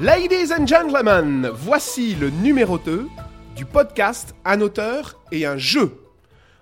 Ladies and gentlemen, voici le numéro 2 du podcast Un auteur et un jeu.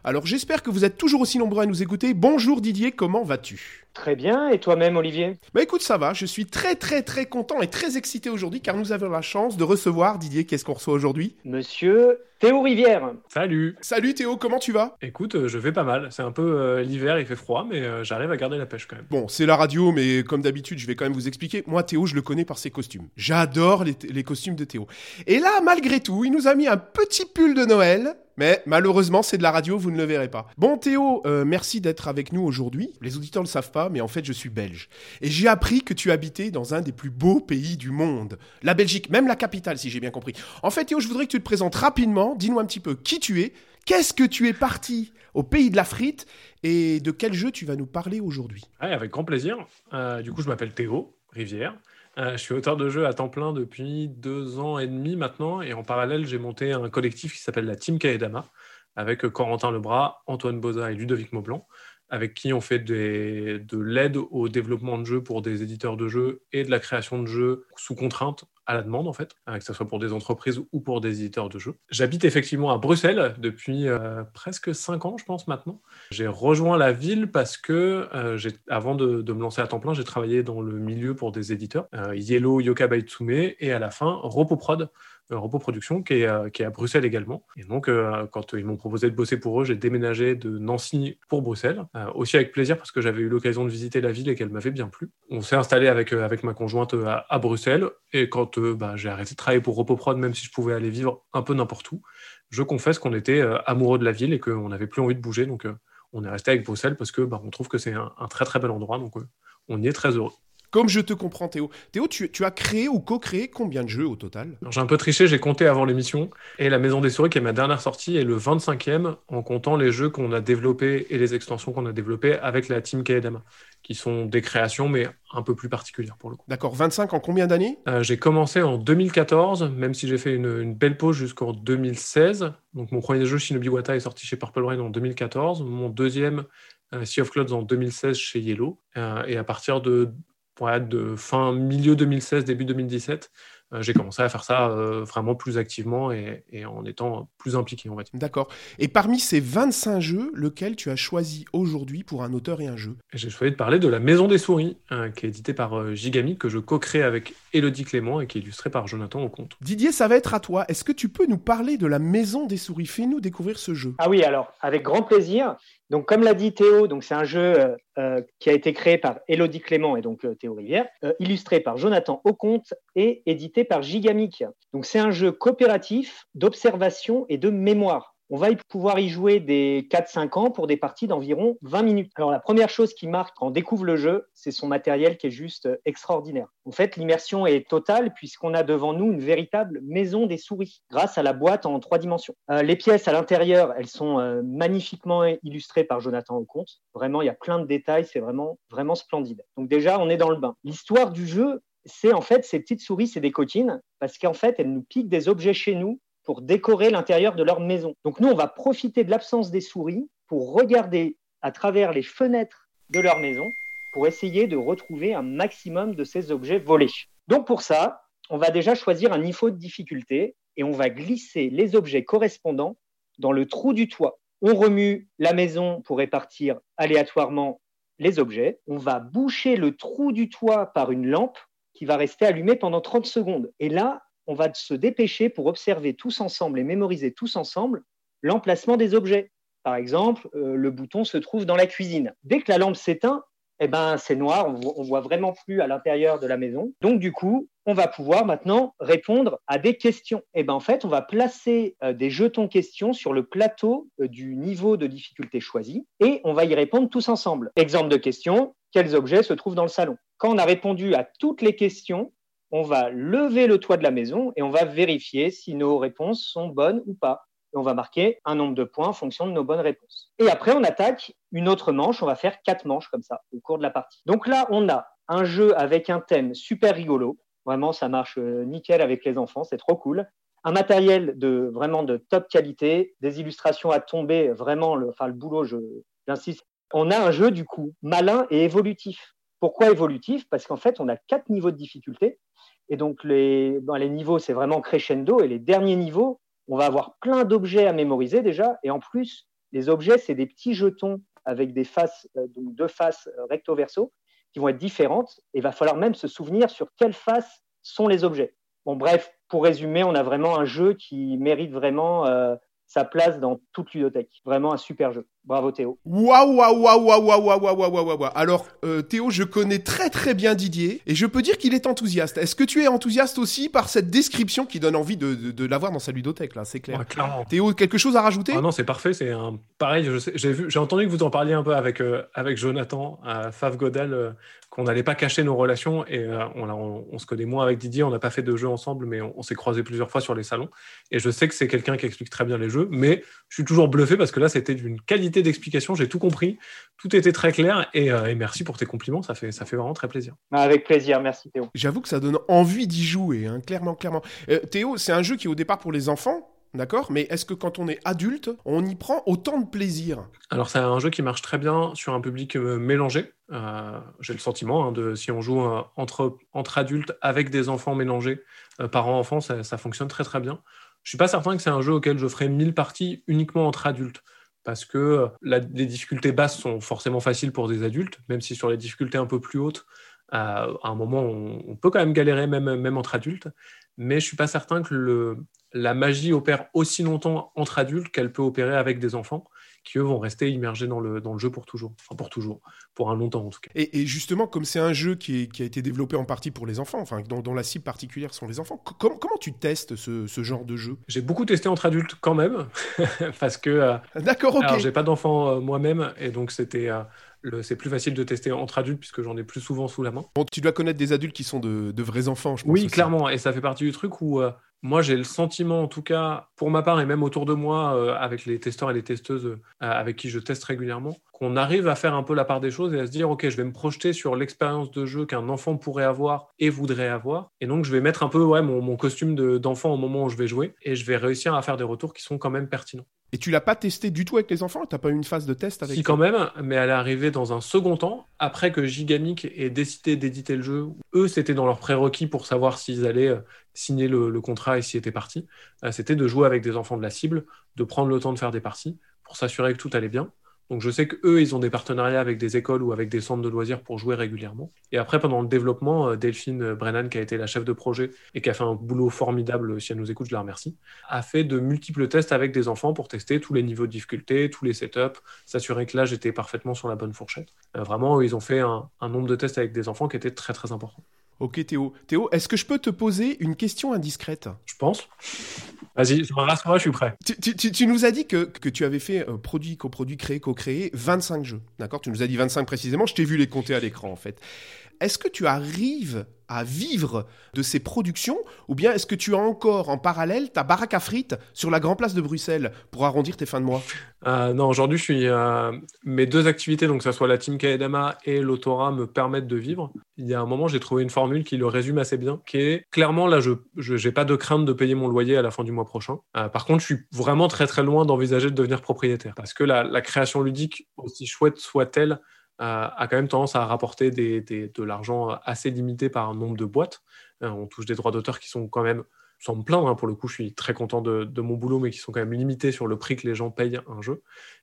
Alors j'espère que vous êtes toujours aussi nombreux à nous écouter. Bonjour Didier, comment vas-tu? Très bien, et toi-même Olivier? Bah écoute, ça va, je suis très très très content et très excité aujourd'hui car nous avons la chance de recevoir, Didier, qu'est-ce qu'on reçoit aujourd'hui? Monsieur Théo Rivière. Salut Salut Théo, comment tu vas? Écoute, euh, je vais pas mal. C'est un peu euh, l'hiver, il fait froid, mais euh, j'arrive à garder la pêche quand même. Bon, c'est la radio, mais comme d'habitude, je vais quand même vous expliquer. Moi, Théo, je le connais par ses costumes. J'adore les, les costumes de Théo. Et là, malgré tout, il nous a mis un petit pull de Noël mais malheureusement, c'est de la radio, vous ne le verrez pas. Bon Théo, euh, merci d'être avec nous aujourd'hui. Les auditeurs ne le savent pas, mais en fait, je suis belge. Et j'ai appris que tu habitais dans un des plus beaux pays du monde. La Belgique, même la capitale, si j'ai bien compris. En fait, Théo, je voudrais que tu te présentes rapidement. Dis-nous un petit peu qui tu es, qu'est-ce que tu es parti au pays de la frite et de quel jeu tu vas nous parler aujourd'hui. Avec grand plaisir. Euh, du coup, je m'appelle Théo Rivière. Euh, je suis auteur de jeux à temps plein depuis deux ans et demi maintenant, et en parallèle, j'ai monté un collectif qui s'appelle la Team Kaedama, avec Corentin Lebras, Antoine Boza et Ludovic Maublanc, avec qui on fait de l'aide au développement de jeux pour des éditeurs de jeux et de la création de jeux sous contrainte à la demande en fait, que ce soit pour des entreprises ou pour des éditeurs de jeux. J'habite effectivement à Bruxelles depuis euh, presque cinq ans, je pense maintenant. J'ai rejoint la ville parce que euh, avant de, me lancer à temps plein, j'ai travaillé dans le milieu pour des éditeurs, euh, Yellow, Yoka Baitsume et à la fin Ropoprod, Repos Production, qui est, euh, à Bruxelles également. Et donc, euh, quand ils m'ont proposé de bosser pour eux, j'ai déménagé de Nancy pour Bruxelles, euh, aussi avec plaisir parce que j'avais eu l'occasion de visiter la ville et qu'elle m'avait bien plu. On s'est installé avec, ma conjointe à, Bruxelles, et quand bah, j'ai arrêté de travailler pour Repoprod, même si je pouvais aller vivre un peu n'importe où, je confesse qu'on était amoureux de la ville et qu'on n'avait plus envie de bouger. Donc, on est resté avec Bruxelles parce que bah, on trouve que c'est un, un, très très bel endroit. Donc, on y est très heureux. Comme je te comprends, Théo. Théo, tu, as créé ou co-créé combien de jeux au total? J'ai un peu triché, j'ai compté avant l'émission. Et La Maison des Souris, qui est ma dernière sortie, est le 25e en comptant les jeux qu'on a développés et les extensions qu'on a développées avec la team Kaedama, qui sont des créations, mais un peu plus particulières pour le coup. D'accord, 25 en combien d'années? Euh, J'ai commencé en 2014, même si j'ai fait une, belle pause jusqu'en 2016. Donc mon premier jeu, Shinobi Wata, est sorti chez Purple Rain en 2014. Mon deuxième, euh, Sea of Clouds, en 2016 chez Yellow. Euh, et à partir de de fin milieu 2016, début 2017, euh, j'ai commencé à faire ça euh, vraiment plus activement et, en étant plus impliqué, on va dire. D'accord. Et parmi ces 25 jeux, lequel tu as choisi aujourd'hui pour un auteur et un jeu? J'ai choisi de parler de La Maison des Souris, hein, qui est édité par euh, Gigami, que je co-crée avec Elodie Clément et qui est illustré par Jonathan Auconte. Didier, ça va être à toi. Est-ce que tu peux nous parler de La Maison des Souris? Fais-nous découvrir ce jeu. Ah oui, alors, avec grand plaisir. Donc, comme l'a dit Théo, c'est un jeu euh, euh, qui a été créé par Elodie Clément et donc euh, Théo Rivière, illustré par Jonathan Auconte et édité par Gigamic. Donc, c'est un jeu coopératif d'observation et de mémoire on va pouvoir y jouer des 4-5 ans pour des parties d'environ 20 minutes. Alors la première chose qui marque quand on découvre le jeu, c'est son matériel qui est juste extraordinaire. En fait, l'immersion est totale puisqu'on a devant nous une véritable maison des souris grâce à la boîte en trois dimensions. Euh, les pièces à l'intérieur, elles sont euh, magnifiquement illustrées par Jonathan Auconte. Vraiment, il y a plein de détails, c'est vraiment, vraiment splendide. Donc déjà, on est dans le bain. L'histoire du jeu, c'est en fait ces petites souris, c'est des coquines, parce qu'en fait, elles nous piquent des objets chez nous pour décorer l'intérieur de leur maison. Donc nous, on va profiter de l'absence des souris pour regarder à travers les fenêtres de leur maison pour essayer de retrouver un maximum de ces objets volés. Donc pour ça, on va déjà choisir un niveau de difficulté et on va glisser les objets correspondants dans le trou du toit. On remue la maison pour répartir aléatoirement les objets. On va boucher le trou du toit par une lampe qui va rester allumée pendant 30 secondes. Et là, on va se dépêcher pour observer tous ensemble et mémoriser tous ensemble l'emplacement des objets. Par exemple, euh, le bouton se trouve dans la cuisine. Dès que la lampe s'éteint, eh ben, c'est noir, on, ne voit vraiment plus à l'intérieur de la maison. Donc du coup, on va pouvoir maintenant répondre à des questions. Et eh ben, en fait, on va placer euh, des jetons questions sur le plateau euh, du niveau de difficulté choisi et on va y répondre tous ensemble. Exemple de question, quels objets se trouvent dans le salon? Quand on a répondu à toutes les questions, on va lever le toit de la maison et on va vérifier si nos réponses sont bonnes ou pas. Et on va marquer un nombre de points en fonction de nos bonnes réponses. Et après, on attaque une autre manche. On va faire quatre manches comme ça au cours de la partie. Donc là, on a un jeu avec un thème super rigolo. Vraiment, ça marche nickel avec les enfants, c'est trop cool. Un matériel de vraiment de top qualité, des illustrations à tomber, vraiment, enfin le boulot, j'insiste. On a un jeu du coup malin et évolutif. Pourquoi évolutif? Parce qu'en fait, on a quatre niveaux de difficulté. Et donc, les, les niveaux, c'est vraiment crescendo. Et les derniers niveaux, on va avoir plein d'objets à mémoriser déjà. Et en plus, les objets, c'est des petits jetons avec des faces, euh, donc deux faces euh, recto-verso, qui vont être différentes. Et il va falloir même se souvenir sur quelles faces sont les objets. Bon, bref, pour résumer, on a vraiment un jeu qui mérite vraiment euh, sa place dans toute ludothèque. Vraiment un super jeu. Bravo Théo. Waouh, waouh, waouh, waouh, waouh, waouh, waouh, waouh, Alors euh, Théo, je connais très très bien Didier et je peux dire qu'il est enthousiaste. Est-ce que tu es enthousiaste aussi par cette description qui donne envie de, de, l'avoir dans sa ludothèque là C'est clair? Clairement. Théo, quelque chose à rajouter? Ah Non, c'est parfait. C'est un pareil. J'ai entendu que vous en parliez un peu avec euh, avec Jonathan euh, à Fave qu'on n'allait pas cacher nos relations et on, se connaît moins avec Didier, on n'a pas fait de jeux ensemble, mais on, on s'est croisés plusieurs fois sur les salons. Et je sais que c'est quelqu'un qui explique très bien les jeux, mais je suis toujours bluffé parce que là, c'était d'une qualité d'explication. J'ai tout compris, tout était très clair. Euh, et, merci pour tes compliments, ça fait, ça fait vraiment très plaisir. Bah, avec plaisir, merci Théo. J'avoue que ça donne envie d'y jouer, hein, clairement, clairement. Euh, Théo, c'est un jeu qui est au départ pour les enfants. D'accord Mais est-ce que quand on est adulte, on y prend autant de plaisir? Alors, c'est un jeu qui marche très bien sur un public euh, mélangé. J'ai le sentiment, hein, de, si on joue entre, entre adultes avec des enfants mélangés, parents-enfants, ça, ça, fonctionne très très bien. Je suis pas certain que c'est un jeu auquel je ferai 1000 parties uniquement entre adultes. Parce que euh, les difficultés basses sont forcément faciles pour des adultes, même si sur les difficultés un peu plus hautes, à un moment, on, peut quand même galérer même, entre adultes. Mais je suis pas certain que la magie opère aussi longtemps entre adultes qu'elle peut opérer avec des enfants qui eux vont rester immergés dans le, dans le jeu pour toujours. Enfin, pour toujours, pour un longtemps en tout cas. Et, justement, comme c'est un jeu qui, qui, a été développé en partie pour les enfants, enfin, dont, la cible particulière sont les enfants, comment, comment tu testes ce, ce genre de jeu? J'ai beaucoup testé entre adultes quand même, parce que. Euh, D'accord, ok. Alors, j'ai pas d'enfants euh, moi-même, et donc c'était. Euh, c'est plus facile de tester entre adultes puisque j'en ai plus souvent sous la main. Bon, tu dois connaître des adultes qui sont de, de vrais enfants, je pense. Oui, clairement, et ça fait partie du truc où moi, j'ai le sentiment, en tout cas, pour ma part et même autour de moi, euh, avec les testeurs et les testeuses euh, avec qui je teste régulièrement, qu'on arrive à faire un peu la part des choses et à se dire, OK, je vais me projeter sur l'expérience de jeu qu'un enfant pourrait avoir et voudrait avoir. Et donc, je vais mettre un peu ouais, mon, costume d'enfant au moment où je vais jouer et je vais réussir à faire des retours qui sont quand même pertinents. Et tu l'as pas testé du tout avec les enfants? T'as pas eu une phase de test avec Si, quand même, mais elle est arrivée dans un second temps, après que Gigamic ait décidé d'éditer le jeu. Eux, c'était dans leur prérequis pour savoir s'ils allaient euh, signer le, contrat et s'y étaient partis. Euh, c'était de jouer avec des enfants de la cible, de prendre le temps de faire des parties pour s'assurer que tout allait bien. Donc je sais qu'eux, ils ont des partenariats avec des écoles ou avec des centres de loisirs pour jouer régulièrement. Et après, pendant le développement, euh, Delphine Brennan, qui a été la chef de projet et qui a fait un boulot formidable, si elle nous écoute, je la remercie, a fait de multiples tests avec des enfants pour tester tous les niveaux de difficulté, tous les setups, s'assurer que l'âge était parfaitement sur la bonne fourchette. Euh, vraiment, ils ont fait un, un nombre de tests avec des enfants qui était très très important. Ok Théo. Théo, est-ce que je peux te poser une question indiscrète? Je pense. Vas-y, rassure-moi, je suis prêt. Tu, nous as dit que, que tu avais fait euh, produit, coproduit, créé, co-créé 25 jeux. D'accord? Tu nous as dit 25 précisément. Je t'ai vu les compter à l'écran en fait. Est-ce que tu arrives à vivre de ces productions ou bien est-ce que tu as encore en parallèle ta baraque à frites sur la Grand Place de Bruxelles pour arrondir tes fins de mois? Euh, Non, aujourd'hui, euh, mes deux activités, donc que ce soit la Team Kaedama et l'Autora, me permettent de vivre. Il y a un moment, j'ai trouvé une formule qui le résume assez bien, qui est clairement là, je n'ai pas de crainte de payer mon loyer à la fin du mois prochain. Euh, par contre, je suis vraiment très très loin d'envisager de devenir propriétaire parce que la création ludique, aussi chouette soit-elle, a quand même tendance à rapporter de l'argent assez limité par un nombre de boîtes. Euh, on touche des droits d'auteur qui sont quand même, sans me plaindre, pour le coup, je suis très content de, de, mon boulot, mais qui sont quand même limités sur le prix que les gens payent un jeu.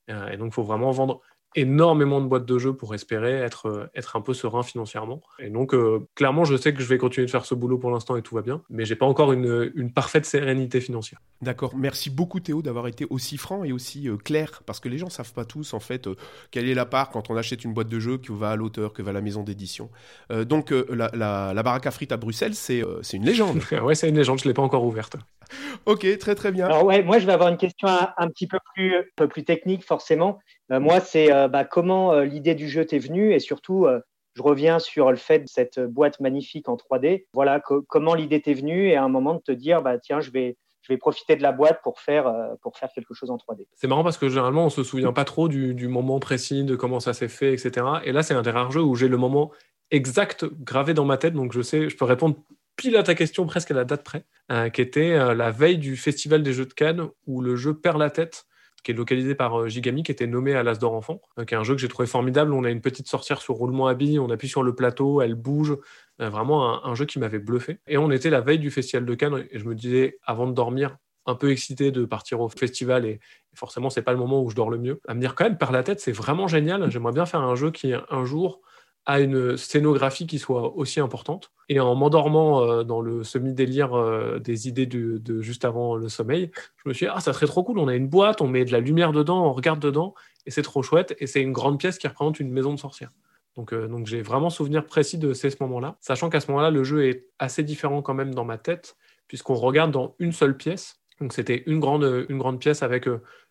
Euh, et donc, il faut vraiment vendre énormément de boîtes de jeux pour espérer être, euh, être un peu serein financièrement. Et donc, euh, clairement, je sais que je vais continuer de faire ce boulot pour l'instant et tout va bien, mais j'ai pas encore une, une, parfaite sérénité financière. D'accord. Merci beaucoup, Théo, d'avoir été aussi franc et aussi euh, clair, parce que les gens savent pas tous, en fait, quelle est la part quand on achète une boîte de jeux qui va à l'auteur, que va à la maison d'édition. donc, la, la, la, baraque à frites à Bruxelles, c'est une légende. ouais, c'est une légende, je l'ai pas encore ouverte. ok, très très bien. Alors ouais, moi je vais avoir une question un, petit peu plus, un peu plus technique forcément. Euh, moi, c'est euh, bah, comment euh, l'idée du jeu t'est venue et surtout, je reviens sur le fait de cette boîte magnifique en 3D. Voilà, comment l'idée t'est venue et à un moment de te dire, bah tiens, je vais je vais profiter de la boîte pour faire, pour faire quelque chose en 3D. C'est marrant parce que généralement, on se souvient pas trop du, du moment précis, de comment ça s'est fait, etc. Et là, c'est un des rares jeux où j'ai le moment exact gravé dans ma tête, donc je sais, je peux répondre pile à ta question, presque à la date près, qui était la veille du Festival des Jeux de Cannes, où le jeu perd la tête qui est localisé par Gigami, qui était nommé à l'As d'Or Enfant, qui est un jeu que j'ai trouvé formidable. On a une petite sorcière sur roulement à billes, on appuie sur le plateau, elle bouge. vraiment un, jeu qui m'avait bluffé. Et on était la veille du Festival de Cannes, et je me disais, avant de dormir, un peu excité de partir au festival et, forcément c'est pas le moment où je dors le mieux. À me dire quand même la tête c'est vraiment génial. J'aimerais bien faire un jeu qui un jour a une scénographie qui soit aussi importante. Et en m'endormant euh, dans le semi-délire euh, des idées de, juste avant le sommeil, je me suis dit, ah, ça serait trop cool, on a une boîte, on met de la lumière dedans, on regarde dedans, et c'est trop chouette. Et c'est une grande pièce qui représente une maison de sorcière. Donc, euh, donc j'ai vraiment souvenir précis de ces moments-là, sachant qu'à ce moment-là, le jeu est assez différent quand même dans ma tête, puisqu'on regarde dans une seule pièce. Donc c'était une grande, une grande pièce avec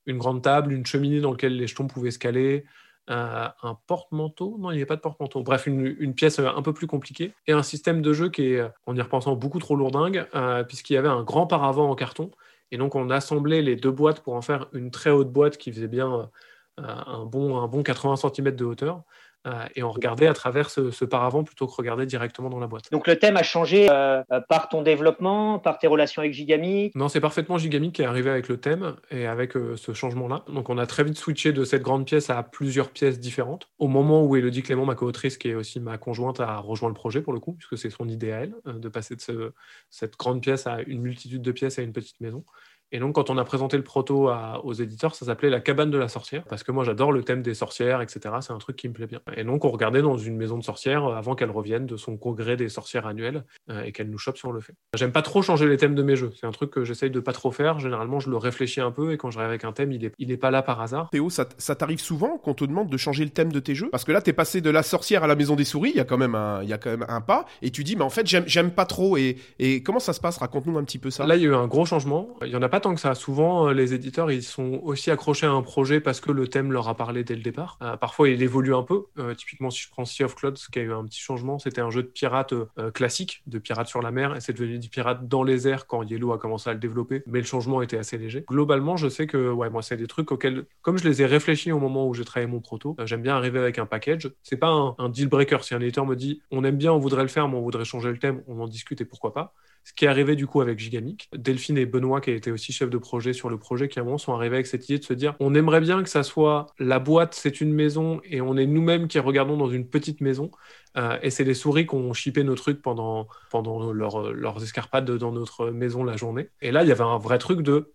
une grande table, une cheminée dans laquelle les jetons pouvaient se caler, un porte-manteau? Non, il n'y avait pas de porte-manteau. Bref, une, pièce euh, un peu plus compliquée. Et un système de jeu qui est, en y repensant, beaucoup trop lourdingue, puisqu'il y avait un grand paravent en carton. Et donc on assemblait les deux boîtes pour en faire une très haute boîte qui faisait bien un, bon, un bon 80 cm de hauteur. Euh, et on regardait à travers ce, paravent plutôt que regarder directement dans la boîte. Donc le thème a changé euh, par ton développement, par tes relations avec Gigami? Non, c'est parfaitement Gigami qui est arrivé avec le thème et avec euh, ce changement-là. Donc on a très vite switché de cette grande pièce à plusieurs pièces différentes. Au moment où Elodie Clément, ma co-autrice, qui est aussi ma conjointe, a rejoint le projet pour le coup, puisque c'est son elle, de passer de cette grande pièce à une multitude de pièces à une petite maison. Et donc, quand on a présenté le proto aux éditeurs, ça s'appelait La cabane de la sorcière, parce que moi, j'adore le thème des sorcières, etc. C'est un truc qui me plaît bien. Et donc, on regardait dans une maison de sorcières euh, avant qu'elle revienne de son congrès des sorcières annuelles euh, et qu'elle nous chope si on le fait. J'aime pas trop changer les thèmes de mes jeux. C'est un truc que j'essaye de pas trop faire. Généralement, je le réfléchis un peu et quand j'arrive avec un thème, il est, il est pas là par hasard. Théo, ça, t'arrive souvent qu'on te demande de changer le thème de tes jeux? Parce que là, t'es passé de la sorcière à la maison des souris, il y a quand même un, il y a quand même un pas, et tu dis, mais en fait, j'aime pas trop. Et, et comment ça se passe? Raconte-nous un petit peu ça. Là, il y a eu un gros changement. Il y en a pas tant que ça. Souvent, euh, les éditeurs, ils sont aussi accrochés à un projet parce que le thème leur a parlé dès le départ. Euh, parfois, il évolue un peu. Euh, typiquement, si je prends Sea of Clouds, qui a eu un petit changement, c'était un jeu de pirates classique, de pirates sur la mer, et c'est devenu du pirate dans les airs quand Yellow a commencé à le développer. Mais le changement était assez léger. Globalement, je sais que, ouais, moi, c'est des trucs auxquels, comme je les ai réfléchis au moment où j'ai travaillé mon proto, j'aime bien arriver avec un package. C'est pas un, un deal breaker. Si un éditeur me dit, on aime bien, on voudrait le faire, mais on voudrait changer le thème, on en discute et pourquoi pas. Ce qui est arrivé du coup avec Gigamic. Delphine et Benoît, qui étaient aussi chefs de projet sur le projet, qui à un moment sont arrivés avec cette idée de se dire on aimerait bien que ça soit la boîte, c'est une maison, et on est nous-mêmes qui regardons dans une petite maison. Euh, et c'est les souris qui ont chippé nos trucs pendant, pendant leurs escarpades dans notre maison la journée. Et là, il y avait un vrai truc de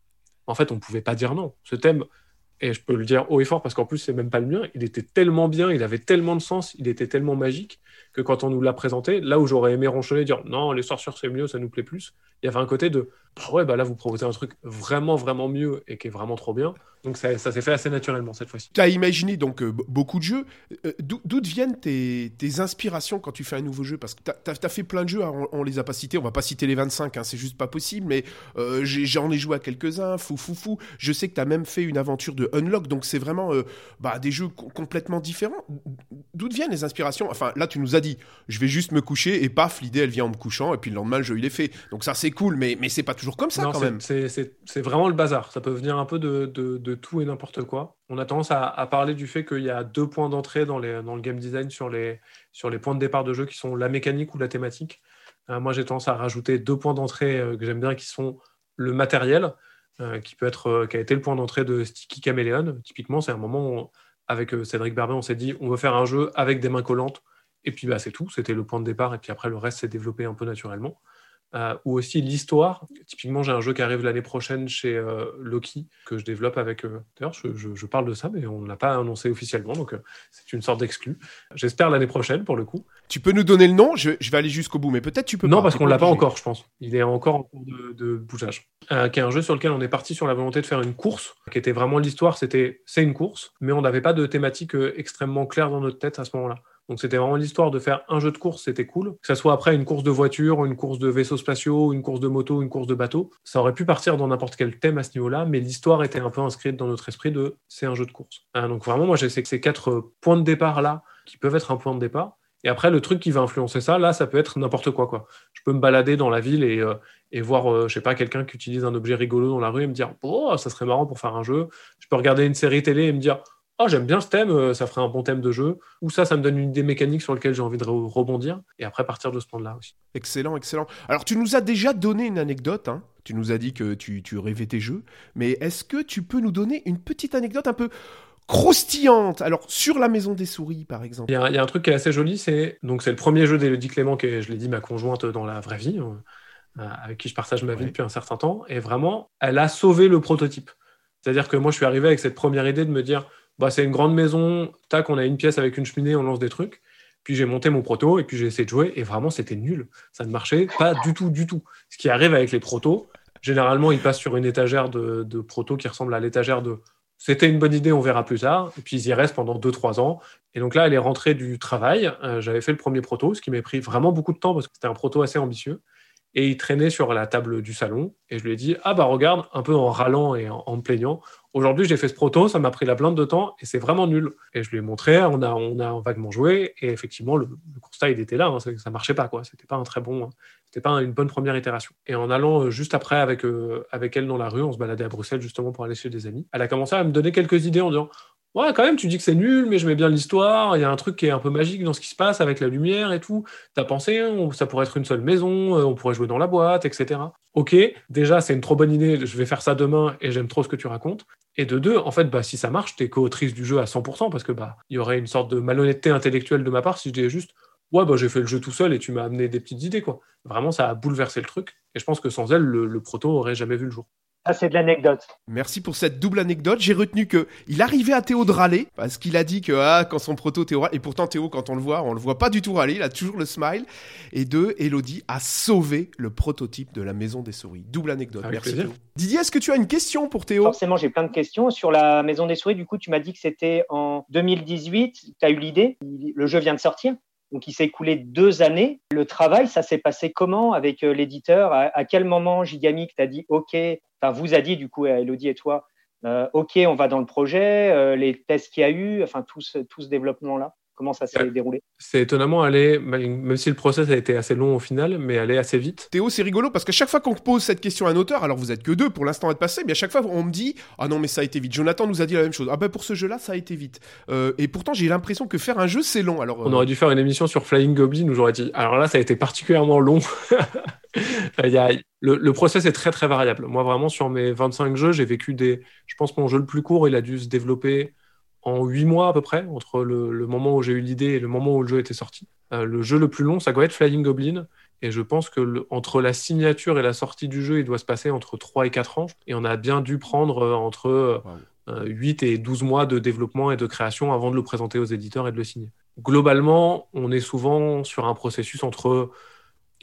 en fait, on pouvait pas dire non. Ce thème, et je peux le dire haut et fort parce qu'en plus, c'est même pas le mien, il était tellement bien, il avait tellement de sens, il était tellement magique que quand on nous l'a présenté, là où j'aurais aimé ronchonner, dire non, les sorcières c'est mieux, ça nous plaît plus, il y avait un côté de bah ouais, bah là vous proposez un truc vraiment, vraiment mieux et qui est vraiment trop bien. Donc ça, s'est fait assez naturellement cette fois-ci. Tu as imaginé donc euh, beaucoup de jeux. Euh, d'où viennent tes, inspirations quand tu fais un nouveau jeu? Parce que tu as, fait plein de jeux, hein, on, les a pas cités, on va pas citer les 25, hein, c'est juste pas possible, mais euh, j'en ai, joué à quelques-uns, fou fou fou. Je sais que tu as même fait une aventure de Unlock, donc c'est vraiment bah, des jeux complètement différents. D'où viennent les inspirations? Enfin là tu nous as dit, je vais juste me coucher et paf, l'idée elle vient en me couchant et puis le lendemain le jeu il est fait. Donc ça c'est cool, mais, mais c'est pas toujours comme ça quand même. C'est vraiment le bazar, ça peut venir un peu de, de, tout et n'importe quoi. On a tendance à, parler du fait qu'il y a deux points d'entrée dans, dans le game design sur les, sur les points de départ de jeu qui sont la mécanique ou la thématique. Euh, moi j'ai tendance à rajouter deux points d'entrée euh, que j'aime bien qui sont le matériel, euh, qui peut être qui a été le point d'entrée de Sticky Chameleon. Typiquement, c'est un moment où, avec Cédric Barbet, on s'est dit on veut faire un jeu avec des mains collantes et puis bah, c'est tout, c'était le point de départ, et puis après le reste s'est développé un peu naturellement. Euh, ou aussi l'histoire. Typiquement, j'ai un jeu qui arrive l'année prochaine chez euh, Loki que je développe avec. Euh, d'ailleurs, je, parle de ça, mais on ne l'a pas annoncé officiellement, donc c'est une sorte d'exclus. J'espère l'année prochaine pour le coup. Tu peux nous donner le nom? Je, vais aller jusqu'au bout, mais peut-être tu peux. Non, parce qu'on ne l'a pas encore, je pense. Il est encore en cours de, de bougeage. qui est un jeu sur lequel on est parti sur la volonté de faire une course, qui était vraiment l'histoire. C'était c'est une course, mais on n'avait pas de thématique extrêmement claire dans notre tête à ce moment-là. Donc c'était vraiment l'histoire de faire un jeu de course, c'était cool. Que ce soit après une course de voiture, une course de vaisseaux spatiaux, une course de moto, une course de bateau, ça aurait pu partir dans n'importe quel thème à ce niveau-là, mais l'histoire était un peu inscrite dans notre esprit de c'est un jeu de course. Hein, donc vraiment, moi j'ai ces quatre points de départ là qui peuvent être un point de départ. Et après, le truc qui va influencer ça, là, ça peut être n'importe quoi, quoi. Je peux me balader dans la ville et, euh, voir, euh, je sais pas, quelqu'un qui utilise un objet rigolo dans la rue et me dire, oh, ça serait marrant pour faire un jeu. Je peux regarder une série télé et me dire, oh, j'aime bien ce thème, euh, ça ferait un bon thème de jeu, ou ça, ça me donne une idée mécanique sur laquelle j'ai envie de rebondir, et après partir de ce point-là aussi. Excellent, excellent. Alors, tu nous as déjà donné une anecdote, hein. tu nous as dit que tu, tu rêvais tes jeux, mais est-ce que tu peux nous donner une petite anecdote un peu croustillante? Alors, sur la maison des souris, par exemple. Il y, a, un truc qui est assez joli, c'est donc c'est le premier jeu d'Elodie Clément, que je l'ai dit, ma conjointe dans la vraie vie, euh, avec qui je partage ma vie depuis un certain temps. Et vraiment, elle a sauvé le prototype. C'est-à-dire que moi, je suis arrivé avec cette première idée de me dire, bah, c'est une grande maison, tac, on a une pièce avec une cheminée, on lance des trucs. Puis j'ai monté mon proto et puis j'ai essayé de jouer et vraiment c'était nul. Ça ne marchait pas du tout, du tout. Ce qui arrive avec les protos, généralement ils passent sur une étagère de, proto qui ressemble à l'étagère de c'était une bonne idée, on verra plus tard. Et puis ils y restent pendant 2-3 ans. Et donc là, elle est rentrée du travail. Euh, j'avais fait le premier proto, ce qui m'a pris vraiment beaucoup de temps parce que c'était un proto assez ambitieux. Et il traînait sur la table du salon. Et je lui ai dit Ah bah regarde, un peu en râlant et en, plaignant. Aujourd'hui, j'ai fait ce proto, ça m'a pris la blinde de temps et c'est vraiment nul. Et je lui ai montré, on a, on a vaguement joué. Et effectivement, le, constat, il était là. Hein, ça, marchait pas. quoi. C'était pas un très bon. C'était pas une bonne première itération. Et en allant euh, juste après avec, euh, avec elle dans la rue, on se baladait à Bruxelles justement pour aller chez des amis. Elle a commencé à me donner quelques idées en disant Ouais, quand même, tu dis que c'est nul, mais je mets bien l'histoire. Il y a un truc qui est un peu magique dans ce qui se passe avec la lumière et tout. T'as pensé, hein, ça pourrait être une seule maison, euh, on pourrait jouer dans la boîte, etc. Ok, déjà, c'est une trop bonne idée. Je vais faire ça demain et j'aime trop ce que tu racontes. Et de deux, en fait, bah, si ça marche, t'es co-autrice du jeu à 100% parce que bah, il y aurait une sorte de malhonnêteté intellectuelle de ma part si je disais juste ouais, bah, j'ai fait le jeu tout seul et tu m'as amené des petites idées, quoi. Vraiment, ça a bouleversé le truc. Et je pense que sans elle, le, proto aurait jamais vu le jour. C'est de l'anecdote. Merci pour cette double anecdote. J'ai retenu que il arrivait à Théo de râler parce qu'il a dit que ah, quand son proto Théo et pourtant Théo quand on le voit, on le voit pas du tout râler, il a toujours le smile. Et deux, Elodie a sauvé le prototype de la maison des souris. Double anecdote. Merci Théo. Didier, est-ce que tu as une question pour Théo? Forcément, j'ai plein de questions sur la maison des souris. Du coup, tu m'as dit que c'était en 2018. Tu as eu l'idée? Le jeu vient de sortir? Donc, il s'est écoulé deux années. Le travail, ça s'est passé comment avec euh, l'éditeur? À, quel moment Gigamic t'a dit OK, enfin, vous a dit du coup, Elodie et toi, euh, OK, on va dans le projet, euh, les tests qu'il y a eu, enfin, tout ce développement-là? Comment ça s'est déroulé C'est étonnamment allé, même si le process a été assez long au final, mais allé assez vite. Théo, c'est rigolo parce que chaque fois qu'on pose cette question à un auteur, alors vous êtes que deux pour l'instant à être passé, mais à chaque fois on me dit Ah non, mais ça a été vite. Jonathan nous a dit la même chose. Ah ben pour ce jeu-là, ça a été vite. Euh, et pourtant, j'ai l'impression que faire un jeu, c'est long. Alors, On aurait dû faire une émission sur Flying Goblin où j'aurais dit Alors là, ça a été particulièrement long. Il y a, le, le, process est très très variable. Moi, vraiment, sur mes 25 jeux, j'ai vécu des. Je pense que mon jeu le plus court, il a dû se développer en huit mois à peu près, entre le, moment où j'ai eu l'idée et le moment où le jeu était sorti. Euh, le jeu le plus long, ça doit être Flying Goblin. Et je pense que entre la signature et la sortie du jeu, il doit se passer entre 3 et 4 ans. Et on a bien dû prendre euh, entre 8 euh, et 12 mois de développement et de création avant de le présenter aux éditeurs et de le signer. Globalement, on est souvent sur un processus entre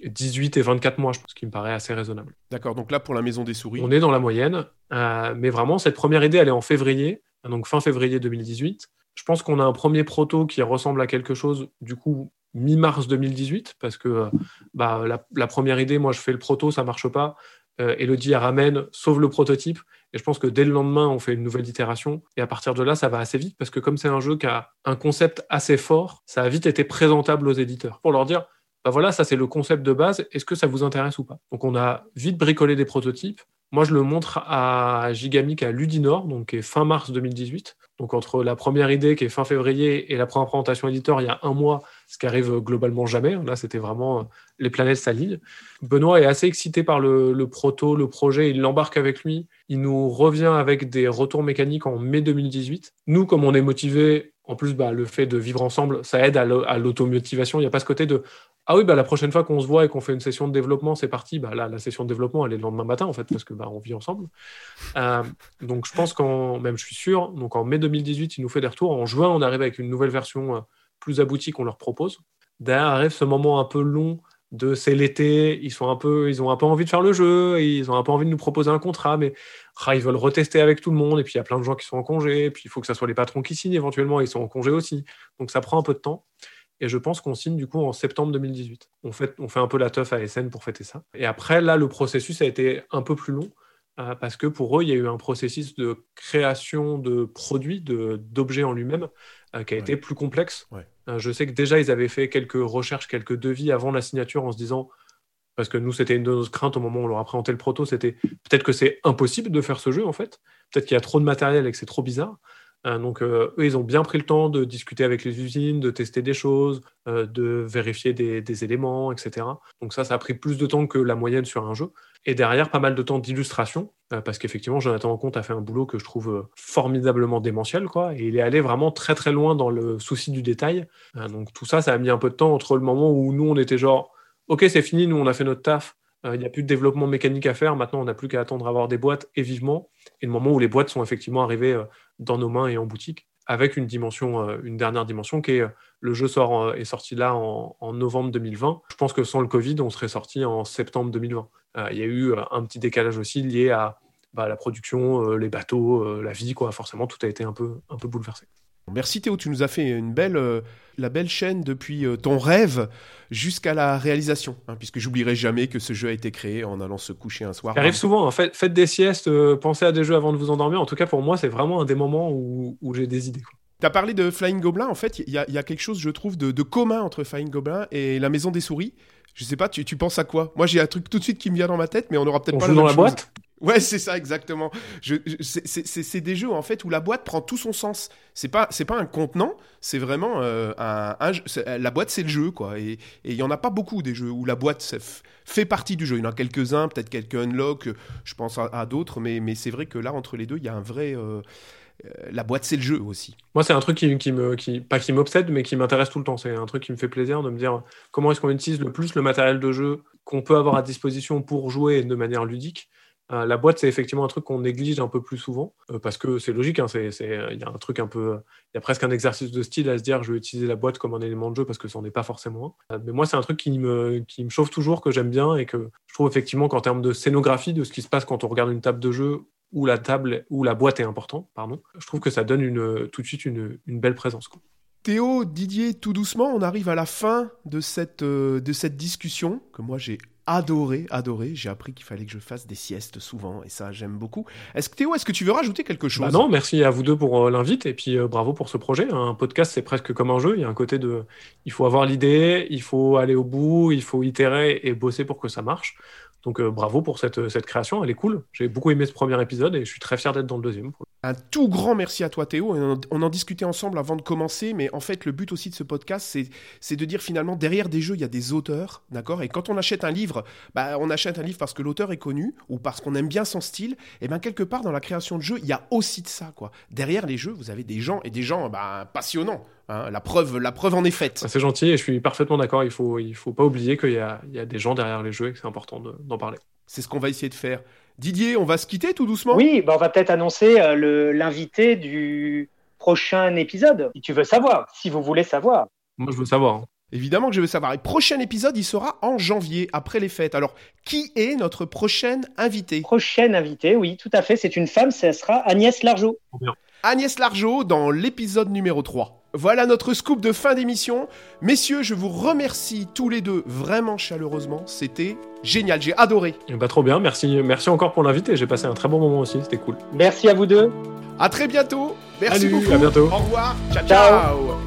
18 et 24 mois, je pense, ce qui me paraît assez raisonnable. D'accord, donc là, pour la Maison des Souris. On est dans la moyenne. mais vraiment, cette première idée, elle est en février donc fin février 2018. Je pense qu'on a un premier proto qui ressemble à quelque chose, du coup, mi-mars 2018, parce que bah, la, première idée, moi, je fais le proto, ça marche pas. Euh, Elodie, elle ramène, sauve le prototype. Et je pense que dès le lendemain, on fait une nouvelle itération. Et à partir de là, ça va assez vite, parce que comme c'est un jeu qui a un concept assez fort, ça a vite été présentable aux éditeurs pour leur dire, bah voilà, ça c'est le concept de base, est-ce que ça vous intéresse ou pas? Donc on a vite bricolé des prototypes, moi, je le montre à Gigamic à Ludinor, donc qui est fin mars 2018. Donc entre la première idée qui est fin février et la première présentation éditeur il y a un mois, ce qui arrive globalement jamais. Là, c'était vraiment euh, les planètes s'alignent. Benoît est assez excité par le, proto, le projet, il l'embarque avec lui. Il nous revient avec des retours mécaniques en mai 2018. Nous, comme on est motivé, en plus, bah, le fait de vivre ensemble, ça aide à l'automotivation. Il n'y a pas ce côté de ah oui, bah, la prochaine fois qu'on se voit et qu'on fait une session de développement, c'est parti. Bah, là, la session de développement, elle est le lendemain matin, en fait, parce que bah, on vit ensemble. Euh, donc, je pense qu'en, même je suis sûr, donc en mai 2018, il nous fait des retours. En juin, on arrive avec une nouvelle version euh, plus aboutie qu'on leur propose. Derrière arrive ce moment un peu long de c'est l'été, ils sont un peu, ils ont un peu envie de faire le jeu, ils ont un peu envie de nous proposer un contrat, mais ah, ils veulent retester avec tout le monde, et puis il y a plein de gens qui sont en congé, et puis il faut que ce soit les patrons qui signent éventuellement, ils sont en congé aussi, donc ça prend un peu de temps. Et je pense qu'on signe du coup en septembre 2018. On fait, on fait un peu la teuf à SN pour fêter ça. Et après, là, le processus a été un peu plus long euh, parce que pour eux, il y a eu un processus de création de produits, d'objets en lui-même, euh, qui a été plus complexe. Euh, je sais que déjà, ils avaient fait quelques recherches, quelques devis avant la signature en se disant, parce que nous, c'était une de nos craintes au moment où on leur a présenté le proto, c'était peut-être que c'est impossible de faire ce jeu en fait, peut-être qu'il y a trop de matériel et que c'est trop bizarre. Euh, donc, eux, ils ont bien pris le temps de discuter avec les usines, de tester des choses, de vérifier des, éléments, etc. Donc, ça, ça a pris plus de temps que la moyenne sur un jeu. Et derrière, pas mal de temps d'illustration, parce qu'effectivement, Jonathan Compte a fait un boulot que je trouve formidablement démentiel, quoi. Et il est allé vraiment très, très loin dans le souci du détail. donc, tout ça, ça a mis un peu de temps entre le moment où nous, on était genre, OK, c'est fini, nous, on a fait notre taf euh, il n'y a plus de développement mécanique à faire. Maintenant, on n'a plus qu'à attendre à avoir des boîtes et vivement. Et le moment où les boîtes sont effectivement arrivées euh, dans nos mains et en boutique, avec une euh, dernière dimension qui est le jeu sort, est sorti là en, novembre 2020. Je pense que sans le Covid, on serait sorti en septembre 2020. Il y a eu un petit décalage aussi lié à bah, la production, les bateaux, la vie, quoi. Forcément, tout a été un peu bouleversé. Merci Théo, tu nous as fait une belle, euh, la belle chaîne depuis euh, ton rêve jusqu'à la réalisation, hein, puisque j'oublierai jamais que ce jeu a été créé en allant se coucher un soir. Ça arrive souvent, en fait, faites des siestes, euh, pensez à des jeux avant de vous endormir. En tout cas, pour moi, c'est vraiment un des moments où, j'ai des idées. Tu as parlé de Flying Goblin, en fait, il y, a quelque chose, je trouve, de, commun entre Flying Goblin et La Maison des Souris. Je sais pas, tu, penses à quoi? Moi, j'ai un truc tout de suite qui me vient dans ma tête, mais on aura peut-être pas joue dans la boîte? Ouais, c'est ça exactement. c'est des jeux en fait où la boîte prend tout son sens. C'est pas c'est pas un contenant, c'est vraiment euh, un, la boîte c'est le jeu quoi. Et il y en a pas beaucoup des jeux où la boîte fait partie du jeu. Il y en a quelques uns, peut-être quelques unlock, je pense à, d'autres, mais c'est vrai que là entre les deux il y a un vrai euh, euh, la boîte c'est le jeu aussi. Moi c'est un truc qui, qui me qui pas qui m'obsède mais qui m'intéresse tout le temps. C'est un truc qui me fait plaisir de me dire comment est-ce qu'on utilise le plus le matériel de jeu qu'on peut avoir à disposition pour jouer de manière ludique euh, la boîte, c'est effectivement un truc qu'on néglige un peu plus souvent, euh, parce que c'est logique, hein, il y a un truc un peu, il y a presque un exercice de style à se dire je vais utiliser la boîte comme un élément de jeu parce que ça n'en est pas forcément. Euh, mais moi, c'est un truc qui me, qui me chauffe toujours, que j'aime bien et que je trouve effectivement qu'en termes de scénographie, de ce qui se passe quand on regarde une table de jeu où la table, où la boîte est importante, pardon, je trouve que ça donne une, tout de suite une, une belle présence. Théo, Didier, tout doucement, on arrive à la fin de cette, de cette discussion que moi j'ai adoré, adoré. J'ai appris qu'il fallait que je fasse des siestes souvent et ça, j'aime beaucoup. Est-ce que Théo, est-ce que tu veux rajouter quelque chose? bah Non, merci à vous deux pour euh, l'invite et puis euh, bravo pour ce projet. Un podcast, c'est presque comme un jeu. Il y a un côté de, il faut avoir l'idée, il faut aller au bout, il faut itérer et bosser pour que ça marche. Donc euh, bravo pour cette, cette création, elle est cool. J'ai beaucoup aimé ce premier épisode et je suis très fier d'être dans le deuxième. Un tout grand merci à toi Théo. On en discutait ensemble avant de commencer, mais en fait le but aussi de ce podcast, c'est de dire finalement derrière des jeux, il y a des auteurs, d'accord? Et quand on achète un livre, bah, on achète un livre parce que l'auteur est connu ou parce qu'on aime bien son style. Et bien quelque part dans la création de jeux, il y a aussi de ça, quoi. Derrière les jeux, vous avez des gens et des gens bah, passionnants. Hein. la, preuve, la preuve en est faite. C'est gentil et je suis parfaitement d'accord. Il faut, il faut pas oublier qu'il y y a des gens derrière les jeux et que c'est important d'en parler. C'est ce qu'on va essayer de faire. Didier, on va se quitter tout doucement? Oui, bah on va peut-être annoncer euh, l'invité du prochain épisode, si tu veux savoir, si vous voulez savoir. Moi, je veux savoir. Hein. Évidemment que je veux savoir. Et prochain épisode, il sera en janvier, après les fêtes. Alors, qui est notre prochaine invitée? Prochaine invitée, oui, tout à fait. C'est une femme, ce sera Agnès Largeau. Agnès Largeau dans l'épisode numéro 3. Voilà notre scoop de fin d'émission. Messieurs, je vous remercie tous les deux vraiment chaleureusement. C'était génial, j'ai adoré. Bah, trop bien, merci, merci encore pour l'inviter. J'ai passé un très bon moment aussi, c'était cool. Merci à vous deux. À très bientôt. Merci Salut, beaucoup. À bientôt. Au revoir. ciao. ciao.